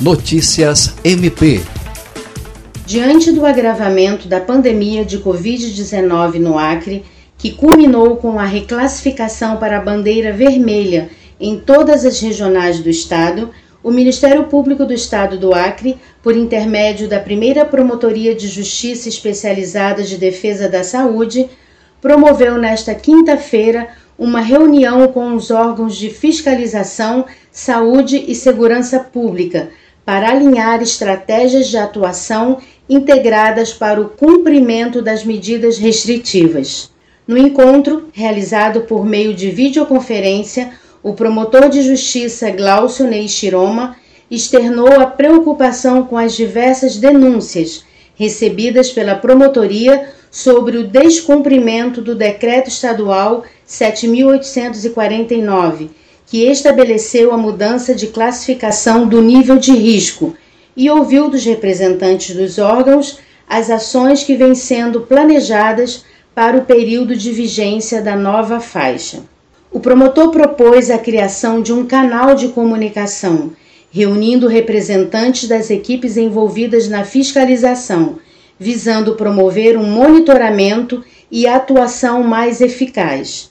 Notícias MP. Diante do agravamento da pandemia de Covid-19 no Acre, que culminou com a reclassificação para a bandeira vermelha em todas as regionais do Estado, o Ministério Público do Estado do Acre, por intermédio da primeira Promotoria de Justiça Especializada de Defesa da Saúde, promoveu nesta quinta-feira uma reunião com os órgãos de fiscalização, saúde e segurança pública para alinhar estratégias de atuação integradas para o cumprimento das medidas restritivas. No encontro, realizado por meio de videoconferência, o promotor de justiça Glaucio Ney Chiroma externou a preocupação com as diversas denúncias recebidas pela promotoria sobre o descumprimento do decreto estadual 7849 que estabeleceu a mudança de classificação do nível de risco e ouviu dos representantes dos órgãos as ações que vêm sendo planejadas para o período de vigência da nova faixa. O promotor propôs a criação de um canal de comunicação, reunindo representantes das equipes envolvidas na fiscalização, visando promover um monitoramento e atuação mais eficaz